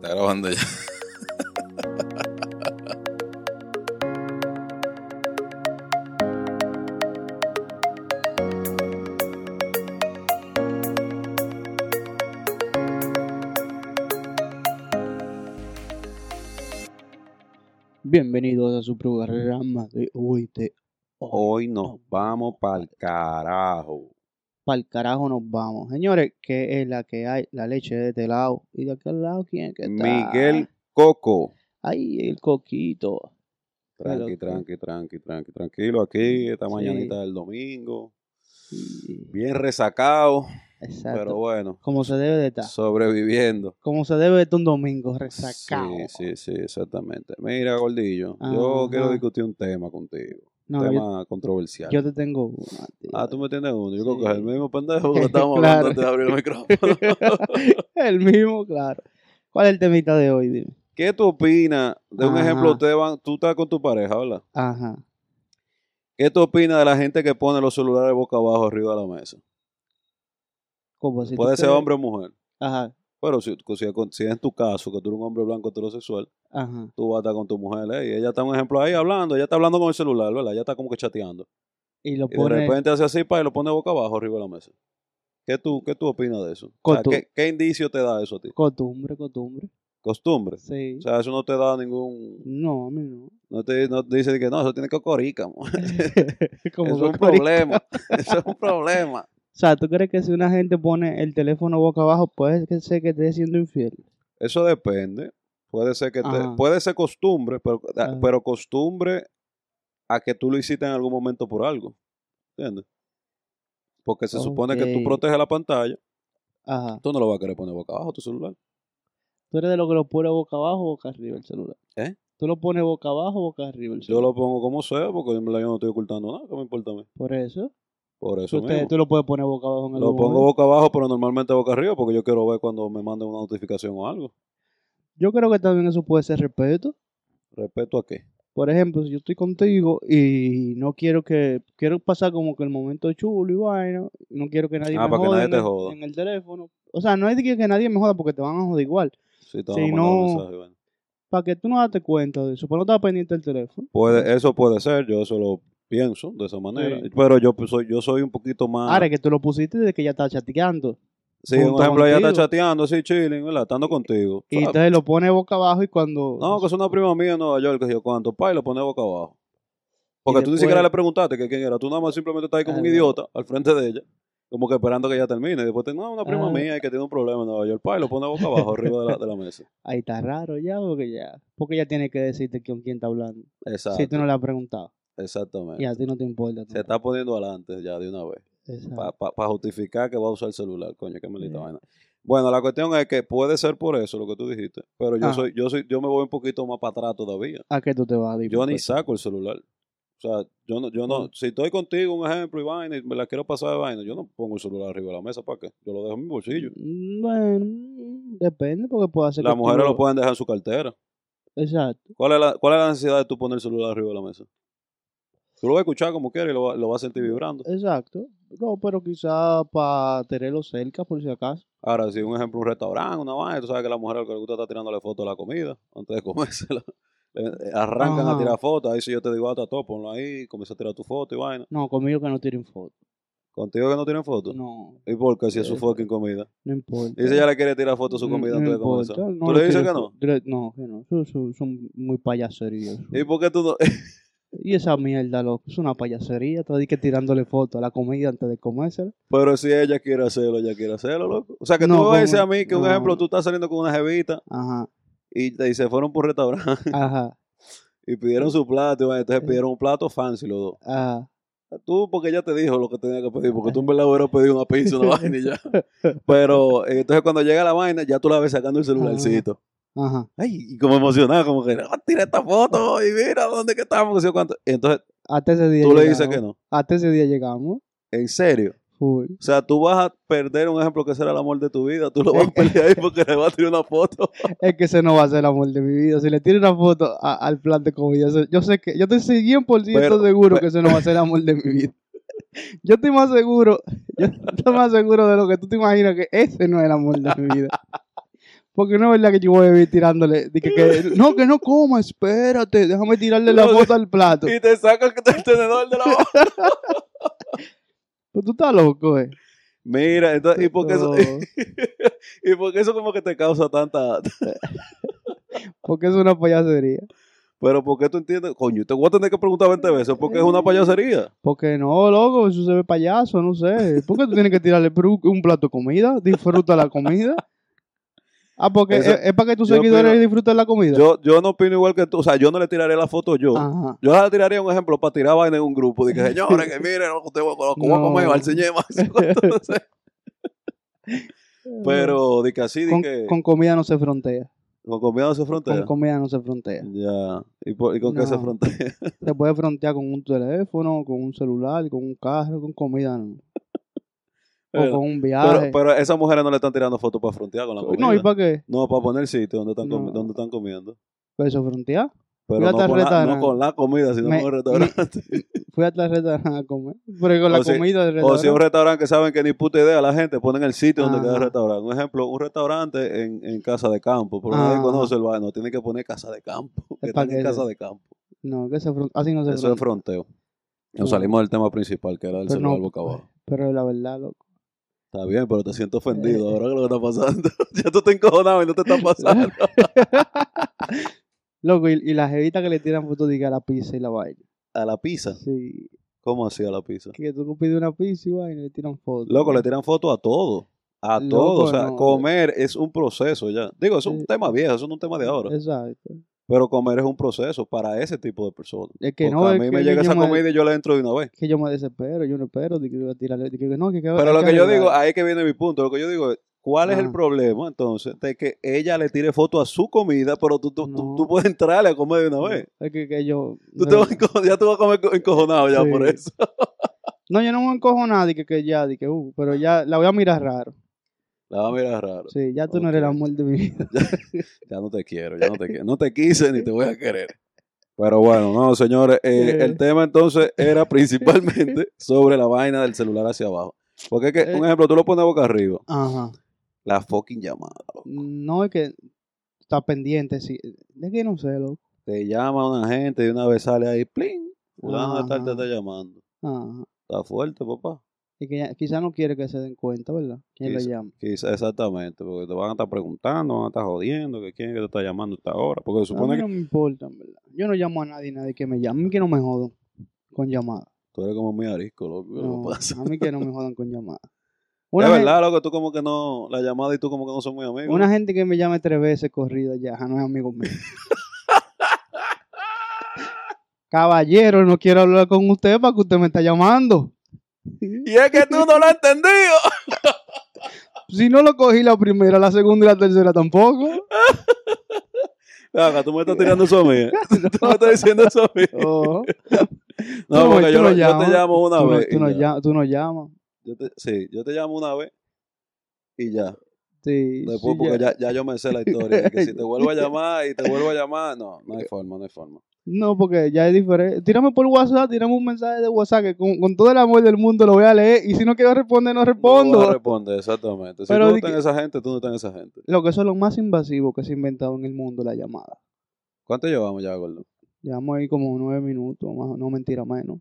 Está grabando ya. Bienvenidos a su programa de hoy de Hoy nos vamos para el carajo. Para el carajo nos vamos. Señores, ¿qué es la que hay? La leche de este lado. ¿Y de aquel lado quién que está? Miguel Coco. Ay, el coquito. Tranqui, tranqui, tranqui, tranqui, tranquilo aquí, esta Sí. mañanita del domingo. Sí, Bien resacado, exacto. pero bueno, Como se debe de estar. sobreviviendo. Como se debe de estar un domingo resacado. Sí, sí, sí, exactamente. Mira, Gordillo, Ajá. yo quiero discutir un tema contigo. No, un yo, tema controversial. yo te tengo una, tío. Ah, tú me tienes uno. Yo Sí. creo que es el mismo pendejo que estábamos Claro. hablando antes de abrir el micrófono. el mismo, claro. ¿Cuál es el temita de hoy? Dime. ¿Qué tú opinas? De un Ajá. ejemplo, tú estás con tu pareja, ¿verdad? Ajá. ¿Qué tú opinas de la gente que pone los celulares boca abajo arriba de la mesa? ¿Cómo así? ¿Tú Puede ser crees? hombre o mujer. Ajá. Pero si, si, si es en tu caso, que tú eres un hombre blanco heterosexual, Ajá. tú vas a estar con tu mujer ¿eh? y ella está un ejemplo ahí hablando, ella está hablando con el celular, ¿verdad? Ella está como que chateando. Y lo Y de repente hace así para y lo pone boca abajo arriba de la mesa. ¿Qué tú, qué tú opinas de eso? O sea, Cotu- ¿qué, ¿Qué indicio te da eso a ti? Costumbre, costumbre. Costumbre. Sí. O sea, eso no te da ningún... no, a mí no. No te, no te dice que no, eso tiene que corica. Como Eso es un problema. Eso es un problema. O sea, ¿tú crees que si una gente pone el teléfono boca abajo, puede ser que esté siendo infiel? Eso depende. Puede ser que te- puede ser costumbre, pero, Ajá. pero costumbre a que tú lo hiciste en algún momento por algo. ¿Entiendes? Porque se supone que tú proteges la pantalla, Ajá. tú no lo vas a querer poner boca abajo tu celular. ¿Tú eres de lo que lo pone boca abajo o boca arriba el celular? ¿Eh? ¿Tú lo pones boca abajo o boca arriba el Yo celular? lo pongo como sea, porque yo no estoy ocultando nada, ¿qué me importa a mí? Por eso. Por eso te- mismo. tú lo puedes poner boca abajo en el Lo pongo boca abajo, pero normalmente boca arriba, porque yo quiero ver cuando me manden una notificación o algo. Yo creo que también eso puede ser respeto. ¿Respeto a qué? Por ejemplo, si yo estoy contigo y no quiero que, quiero pasar como que el momento chulo y vaina, no quiero que nadie Ah, me para que joda nadie en, te el, joda. en el teléfono. O sea, no es que, que nadie me joda porque te van a joder igual. Si te Si van a mandar un no- mensaje, bueno. Para que tú no date cuenta de eso, pero no estás pendiente del teléfono. Puede, eso puede ser, yo eso lo pienso de esa manera. Sí. Pero yo pues, soy, yo soy un poquito más. Ahora que tú lo pusiste desde que ya está chateando. sí, un junto ejemplo, ella está contigo. chateando, así, chilling, ¿verdad? Estando contigo. Y entonces lo pone boca abajo y cuando... No, que es una prima mía en Nueva York, que yo cuánto, pa, y lo pone boca abajo. Porque tú ni siquiera le preguntaste que quién era, tú nada más simplemente estás ahí como un Ah, idiota al frente de ella, como que esperando que ella termine. Y después te no, una prima Ah. mía y que tiene un problema en Nueva York, pa, y lo pone boca abajo arriba de la, de la mesa. Ahí está raro ya, porque ya... Porque ella tiene que decirte con quién está hablando. Exacto. Si tú no le has preguntado. Exactamente. Y a ti no te importa. Se está poniendo adelante ya de una vez. Para justificar que va a usar el celular, coño, qué maldita Sí. vaina. Bueno, la cuestión es que puede ser por eso lo que tú dijiste, pero yo Ajá. soy, yo soy, yo me voy un poquito más para atrás todavía. ¿A qué tú te vas a decir? Yo ni saco el celular. O sea, yo no, yo no, si estoy contigo, un ejemplo, y vaina, y me la quiero pasar de vaina, yo no pongo el celular arriba de la mesa, ¿para qué? Yo lo dejo en mi bolsillo. Mm, Bueno, mm, depende porque puede hacer Las tú mujeres lo pueden dejar en su cartera. Exacto. ¿Cuál es la, cuál es la necesidad de tú poner el celular arriba de la mesa? Tú lo vas a escuchar como quieras y lo, lo vas a sentir vibrando. Exacto. No, pero quizá para tenerlo cerca por si acaso. Ahora, si un ejemplo, un restaurante, una vaina, tú sabes que a la mujer lo que le gusta está tirándole fotos a la comida antes de comérsela. Le- eh, Arrancan a tirar fotos. Ahí si yo te digo, ah, está todo, ponlo ahí, comienza a tirar tu foto y vaina. No, conmigo que no tiren foto. Contigo que no tienen fotos. No, ¿Y por qué si es su Eso. fucking comida? no importa. Dice ella le quiere tirar fotos a su comida no antes de comenzar. no ¿Tú le dices que no? No, que no. Son, son- son muy payaserías. ¿Y por qué tú no? Y esa mierda, loco, es una payasería. Tú que tirándole fotos a la comida antes de comérsela. Pero si ella quiere hacerlo, ella quiere hacerlo, loco. O sea, que tú No, me vas a mí que un no. ejemplo, tú estás saliendo con una jevita Ajá, y te dice, fueron por un restaurante ajá, y pidieron su plato y entonces pidieron un plato fancy los dos. ajá. Tú, porque ella te dijo lo que tenía que pedir, porque tú en verdad hubieras pedido una pizza, una vaina y ya. Pero eh, entonces cuando llega la vaina, ya tú la ves sacando el celularcito. Ajá. Ay, y como emocionada, como que, ah, tira esta foto y mira dónde que estamos, que cuánto. Y entonces Hasta ese día tú le dices que no. Hasta ese día llegamos. En serio. Full. O sea, tú vas a perder un ejemplo que será el amor de tu vida. Tú lo vas a perder ahí porque le vas a tirar una foto. Es que ese no va a ser el amor de mi vida. Si le tiro una foto a- al plan de comida, yo sé que, yo estoy 100% Pero- seguro pero- que ese no va a ser el amor de mi vida. Yo estoy más seguro, yo estoy más seguro de lo que tú te imaginas que ese no es el amor de mi vida. Porque no es verdad que yo voy a vivir tirándole. de que, no, que no coma, espérate. Déjame tirarle la bota al plato. Y te sacan el tenedor de la boca. Pues tú estás loco, eh. Mira, entonces, ¿y por qué eso, y por qué eso como que te causa tanta... porque es una payasería. Pero ¿por qué tú entiendes? Coño, te voy a tener que preguntar 20 veces porque es una payasería. Porque no, loco, eso se ve payaso, no sé. ¿Por qué tú tienes que tirarle un plato de comida? Disfruta la comida. Ah, porque Eso- es, es para que tus seguidores opino- disfruten la comida. Yo, yo no opino igual que tú. O sea, yo no le tiraré la foto yo. Ajá. Yo le tiraría un ejemplo para tirar vaina en un grupo. Dije, señores, que miren lo que usted va a comer, al señor Pero, de que así, de con, que con comida no se frontea. con comida no se frontea. Con comida no se frontea. Ya. ¿Y, por- y con qué se frontea? Se puede frontear con un teléfono, con un celular, con un carro, con comida no. O Pero- con un Pero, viaje. pero a esas mujeres no le están tirando fotos para frontear con la comida. no, ¿y para qué? No, para poner sitio donde están, No. donde están comiendo. Pues eso frontear. Pero no con, la, restaurante. no con la comida, sino Me- con el restaurante. Fui a tal restaurante a comer. Pero con la si- comida del O si un restaurante. restaurante que saben que ni puta idea la gente, ponen el sitio donde queda el restaurante. Un ejemplo, un restaurante en, en casa de campo, pero Ajá. nadie conoce el baño, tiene que poner casa de campo, que están en casa de campo. No, que se fron- así no se Eso es fronteo. Nos No. salimos del tema principal, que era el Pero celular no, boca abajo. Pero la verdad, loco. Está bien, pero te siento ofendido. Eh. Ahora que lo que está pasando. ya tú te encojonado y no te está pasando. Loco, y, y la jevita que le tiran fotos que a la pizza y la vaina. a la pizza. Sí. ¿Cómo así a la pizza? Que tú pides una pizza y vaina y le tiran fotos. Loco, le tiran fotos a todo. A Loco, todo. O sea, no. comer es un proceso ya. Digo, es un Sí. tema viejo, eso no es un tema de ahora. Exacto. Pero comer es un proceso para ese tipo de personas. Es que Porque no, a es mí que me llega esa me- comida y yo le entro de una vez. que yo me desespero, yo no espero de que voy a tirarle, de que no, que, que Pero lo que yo digo, ahí es que viene mi punto. Lo que yo digo es, ¿cuál es el problema entonces de que ella le tire foto a su comida, pero tú, tú, tú- No. tú puedes entrarle a comer de una vez? es que, que yo Tú te vas ya tú vas a comer co- encojonado ya Sí. por eso. no, yo no me encojo nada de que, que ya, de que, uh, pero ya la voy a mirar raro. La va a mirar raro. Sí, ya tú no eres el amor de mi vida. Ya no te quiero, ya no te quiero. No te quise ni te voy a querer. Pero bueno, no, señores, eh, el tema entonces era principalmente sobre la vaina del celular hacia abajo. Porque es que, Eh. un ejemplo, tú lo pones boca arriba, Ajá. la fucking llamada. loco. No es que está pendiente, sí. De que no sé, loco. Te llama una gente y una vez sale ahí, ¡pling! Fulano de tal te está llamando. Ajá. Está fuerte, papá. Y que ya- quizá no quiere que se den cuenta, ¿verdad? ¿Quién lo Quizá- llama? Quizá, exactamente, porque te van a estar preguntando, van a estar jodiendo, que quién es que te está llamando a esta hora. Porque se A supone mí que no me importa, verdad. Yo no llamo a nadie, nadie que me llame. A mí que no me jodan con llamadas. tú eres como muy arisco, loco. ¿qué No, pasa? a mí que no me jodan con llamadas. Es verdad, loco, tú como que no, la llamada y tú como que no son muy amigos. una gente que me llame tres veces corrida ya, no es amigo mío. Caballero, no quiero hablar con usted para que usted me está llamando. Y es que tú no lo has entendido. Si no lo cogí la primera, la segunda y la tercera tampoco. Tú me estás tirando eso a mí. Tú me estás diciendo eso a mí. Oh. No, porque yo, no te llamo una tú vez. tú, no ya. llamas, tú no llamas. Yo te- sí, yo te llamo una vez y ya. Sí, Después, sí, porque ya. ya, ya yo me sé la historia. que si te vuelvo a llamar y te vuelvo a llamar, no, no hay forma, no hay forma. No, porque ya es diferente. Tírame por WhatsApp, tírame un mensaje de WhatsApp que con, con todo el amor del mundo lo voy a leer y si no quiero responder, no No respondo. vas a responder, exactamente. Si Pero tú no estás en esa gente, tú no estás en esa gente. Lo que eso es lo más invasivo que se ha inventado en el mundo, la llamada. ¿Cuánto llevamos ya, Gordo? Llevamos ahí como nueve minutos, más, no mentira, menos.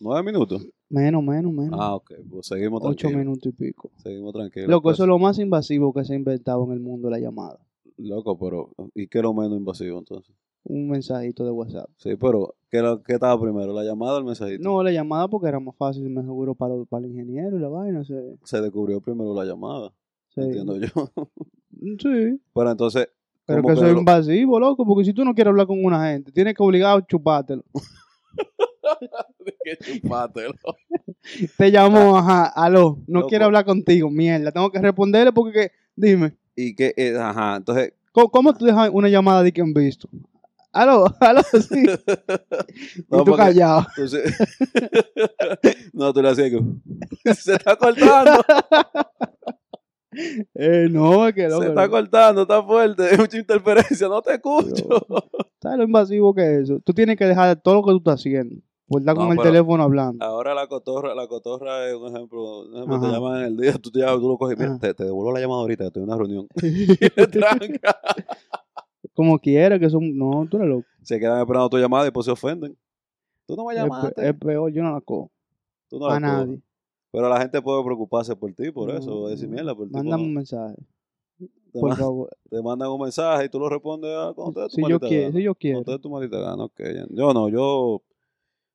¿Nueve minutos? Menos, menos, menos. Ah, ok. Pues seguimos Ocho tranquilos. minutos y pico. Seguimos tranquilos. Loco, pues. eso es lo más invasivo que se ha inventado en el mundo, la llamada. Loco, pero ¿y qué es lo menos invasivo entonces? Un mensajito de WhatsApp. Sí, pero ¿qué, lo- qué estaba primero? ¿La llamada o el mensajito? No, la llamada porque era más fácil, me seguro, para, para el ingeniero y la vaina. Se, Se descubrió primero la llamada, se- entiendo yo. Sí, pero entonces, pero ¿cómo que eso es lo- invasivo, loco, porque si tú no quieres hablar con una gente, tienes que obligar a chupártelo. que chupátelo. Te llamo, ajá, aló, no Loco. quiero hablar contigo, mierda, tengo que responderle porque, que- dime, Y que, eh, ajá, entonces, ¿cómo, cómo tú dejas una llamada de que han visto? Aló, aló, sí. No, y tú callado. no, tú le hacías que se está cortando, Eh, no, es que loco. se está cortando, está fuerte, hay mucha interferencia, no te escucho. ¿Sabes lo invasivo que es eso? Tú tienes que dejar todo lo que tú estás haciendo. Por estar No, con el teléfono hablando. Ahora la cotorra, la cotorra es un ejemplo. Un ejemplo te llaman en el día, tú, te llamas, tú lo coges, mira, te, te devuelvo la llamada ahorita, estoy en una reunión. Y te tranca. Como quiera, que son. No, tú eres loco. Se quedan esperando tu llamada y después se ofenden. Tú no me llamaste. es peor, yo no la cojo. tú no a la nadie. Pero la gente puede preocuparse por ti, por No, eso. Decir, mierda, por ti. Mándame un mensaje, te, por favor. te mandan un mensaje y tú lo respondes tu Si yo, quiero, gana. si yo quiero. Tu maldita gana, ok. Yo no, yo...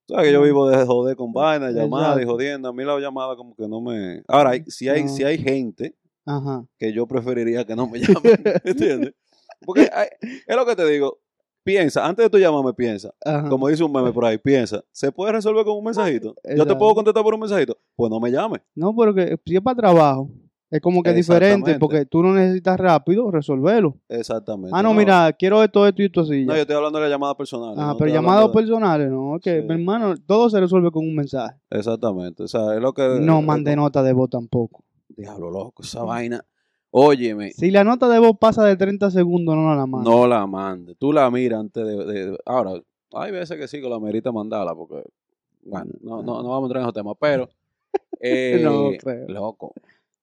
¿Sabes que yo vivo de joder con vainas, llamadas y jodiendo? A mí la llamada como que no me... Ahora, si hay, No. si hay gente Ajá. que yo preferiría que no me llamen, ¿entiendes? Porque hay- es lo que te digo. Piensa, antes de tu llamarme, piensa. Ajá. Como dice un meme por ahí, piensa. ¿Se puede resolver con un mensajito? ¿Yo te puedo contestar por un mensajito? Pues no me llames. No, pero que si es para trabajo, es como que es diferente, porque tú no necesitas rápido resolverlo. Exactamente. Ah, no, mira, quiero esto, esto y esto así. No, yo estoy hablando de la llamada personal. Ah, no pero llamadas de- personales, no, que Sí. mi hermano, todo se resuelve con un mensaje. Exactamente. O sea, es lo que. No mande nota de voz tampoco. Diablo, loco, esa vaina. Óyeme, Si la nota de voz pasa de 30 segundos, no la manda. no la mande. Tú la miras antes de, de- Ahora, hay veces que sí que la merita mandarla porque. Bueno, no, no, no vamos a entrar en esos temas, pero. eh, No creo. Loco.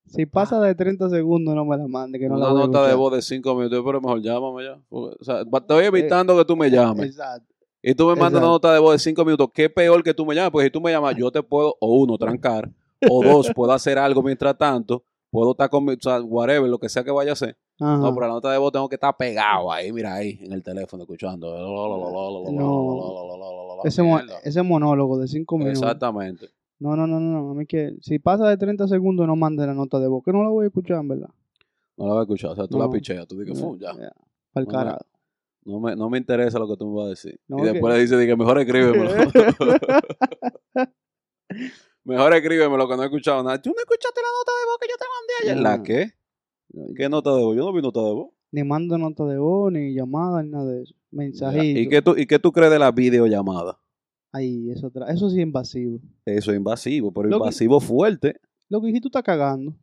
Si pasa de 30 segundos, no me la mande, que no una la voy a nota de voz de 5 minutos, pero mejor llámame ya. O sea, estoy evitando que tú me llames. Exacto. Y tú me mandas una nota de voz de 5 minutos. Qué peor que tú me llames, porque si tú me llamas, yo te puedo, o uno, trancar, o dos, puedo hacer algo mientras tanto, puedo estar con mi, o sea, whatever, lo que sea que vaya a hacer. Ajá. No, pero la nota de voz tengo que estar pegado ahí, mira ahí, en el teléfono, escuchando. ese, mo- ese monólogo de 5 minutos. Exactamente. No, no, no, no, no. A mí que si pasa de 30 segundos, no mande la nota de voz, que no la voy a escuchar, en verdad. No la voy a escuchar, o sea, tú No. la picheas, tú dices, "Fu, ya. Para el No me- carajo. No me, no me interesa lo que tú me vas a decir. No, y después le dices, di que mejor escríbemelo. mejor escríbeme lo que no he escuchado nada. ¿Tú no escuchaste la nota de voz que yo te No. ¿La qué? ¿Qué nota de voz? Yo no vi nota de voz. Ni mando nota de voz, ni llamada, ni nada de eso. Mensajito. ¿Y qué, tú, ¿Y qué tú crees de la videollamada? Ay, eso, tra- eso sí es invasivo. Eso es invasivo, pero Lo que- invasivo fuerte. Lo que dijiste, tú estás cagando.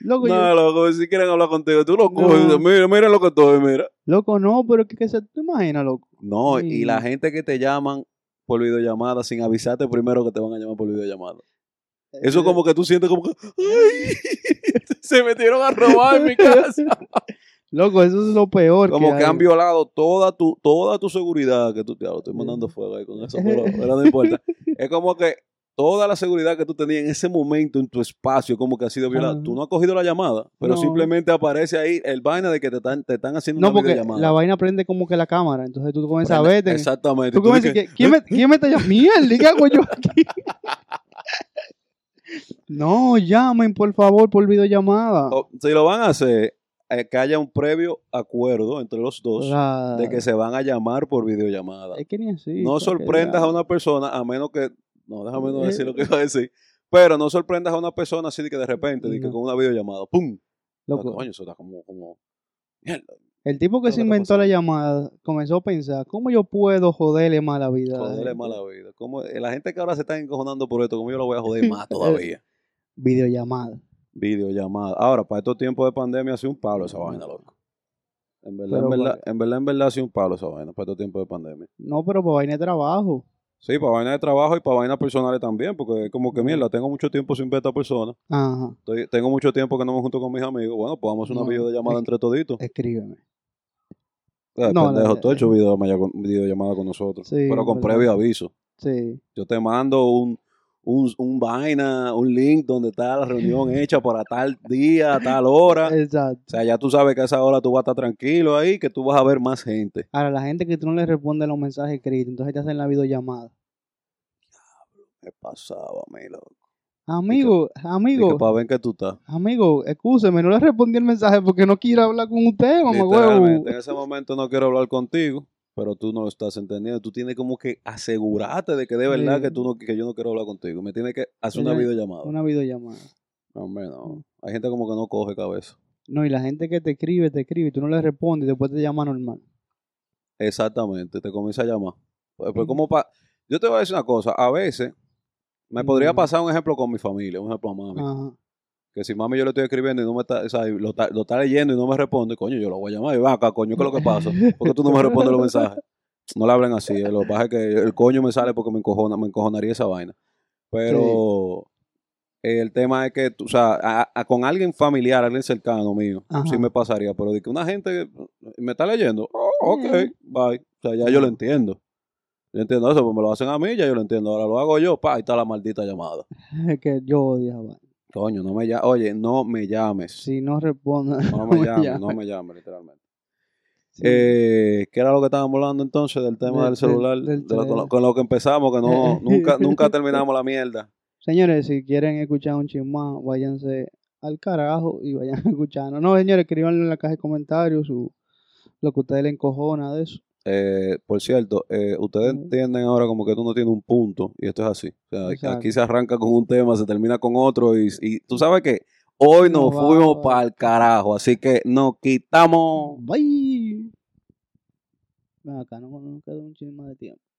Loco, No, yo- loco, si quieren hablar contigo, tú lo No. coges mira, mira lo que estoy, mira. loco, no, pero que se te imaginas, loco. No, Sí. y la gente que te llaman por videollamada sin avisarte primero que te van a llamar por videollamada. Eso como que tú sientes como que, ¡ay! Se metieron a robar en mi casa. Loco, eso es lo peor. Como que han violado toda tu, toda tu seguridad que tú te estoy mandando fuego ahí con eso, pero, pero no importa. Es como que toda la seguridad que tú tenías en ese momento en tu espacio, como que ha sido violada. Tú no has cogido la llamada, pero No. simplemente aparece ahí el vaina de que te están, te están haciendo No, una porque videollamada. la vaina prende como que la cámara. Entonces tú comienzas a verte. Exactamente. Tú Tú comienzas que, ¿quién, me, ¿quién me está llamando? Mierda, ¿qué hago yo aquí? No, llamen, por favor, por videollamada. o- si lo van a hacer, eh, que haya un previo acuerdo entre los dos Claro. de que se van a llamar por videollamada. Es que ni así. no sorprendas ya- a una persona a menos que no déjame no Eh. decir lo que iba a decir pero no sorprendas a una persona así de que de repente de que No. con una videollamada pum Loco, Ah, coño eso está como como mierda, el tipo que ¿qué se inventó la llamada comenzó a pensar, ¿cómo yo puedo joderle más la vida? joderle mala vida como eh, la gente que ahora se está encojonando por esto como yo lo voy a joder más todavía Videollamada. videollamada ahora para estos tiempos de pandemia hace un palo esa vaina loco en verdad, Pero en verdad, en verdad, en verdad, hace un palo esa vaina para estos tiempos de pandemia. No, pero por vaina de trabajo. Sí, para vainas de trabajo y para vainas personales también, porque es como que, mierda, tengo mucho tiempo sin ver a esta persona. Ajá. Estoy- tengo mucho tiempo que no me junto con mis amigos. Bueno, pues vamos a hacer una No, videollamada entre toditos. Escríbeme. Eh, no, pendejo, tú has hecho videollamada con, videollamada con nosotros. Sí, pero con previo aviso. Sí. Yo te mando un, un, un vaina, un link donde está la reunión hecha para tal día, tal hora. Exacto. O sea, ya tú sabes que a esa hora tú vas a estar tranquilo ahí, que tú vas a ver más gente. Ahora, la gente que tú no le respondes los mensajes escritos, entonces te hacen la videollamada. Me pasaba, mi loco. Amigo, que amigo, para ver que tú estás. amigo, escúcheme, no le respondí el mensaje porque no quiero hablar con usted, mamá huevo. En ese momento no quiero hablar contigo, pero tú no lo estás entendiendo. Tú tienes como que asegurarte de que de verdad Sí. que tú no, que yo no quiero hablar contigo. Me tienes que hacer una Una- videollamada. Una videollamada. No, hombre, no. Hay gente como que no coge cabeza. No, y la gente que te escribe, te escribe y tú no le respondes y después te llama normal. Exactamente, te comienza a llamar. Pues, pues, como pa- Yo te voy a decir una cosa, a veces me podría pasar un ejemplo con mi familia, un ejemplo a mami. Ajá. Que si mami yo le estoy escribiendo y no me está, o sea, lo, está, lo está leyendo y no me responde, coño, yo lo voy a llamar y va acá, coño, ¿qué es lo que pasa? ¿Por qué tú no me respondes los mensajes? no le hablen así. eh, Lo que pasa es que el coño me sale porque me, encojona, me encojonaría esa vaina. Pero el tema es que, o sea, a- a- con alguien familiar, alguien cercano mío, Ajá. sí me pasaría. Pero de que una gente me está leyendo, oh, ok, bye. O sea, ya yo lo entiendo. Yo entiendo eso, pues me lo hacen a mí, ya yo lo entiendo. Ahora lo hago yo, pa, ahí está la maldita llamada. Es que yo odio vaina. Coño, no me llames. Oye, no me llames. Si no responde, No me llames, no me llames, literalmente. Sí. Eh, ¿Qué era lo que estábamos hablando entonces del tema Del- del celular? del- del De lo- con, lo, con lo que empezamos, que no, nunca, nunca terminamos la mierda. Señores, si quieren escuchar un chismán, váyanse al carajo y vayan escuchando. No, señores, escriban en la caja de comentarios su, lo que a ustedes le encojona de eso. Eh, por cierto, eh, ustedes entienden ahora como que tú no tienes un punto y esto es así. O sea, Exacto. aquí se arranca con un tema, se termina con otro y, y tú sabes que hoy nos fuimos para el carajo, así que nos quitamos. Bye. Acá, no no nos queda un chisme de tiempo.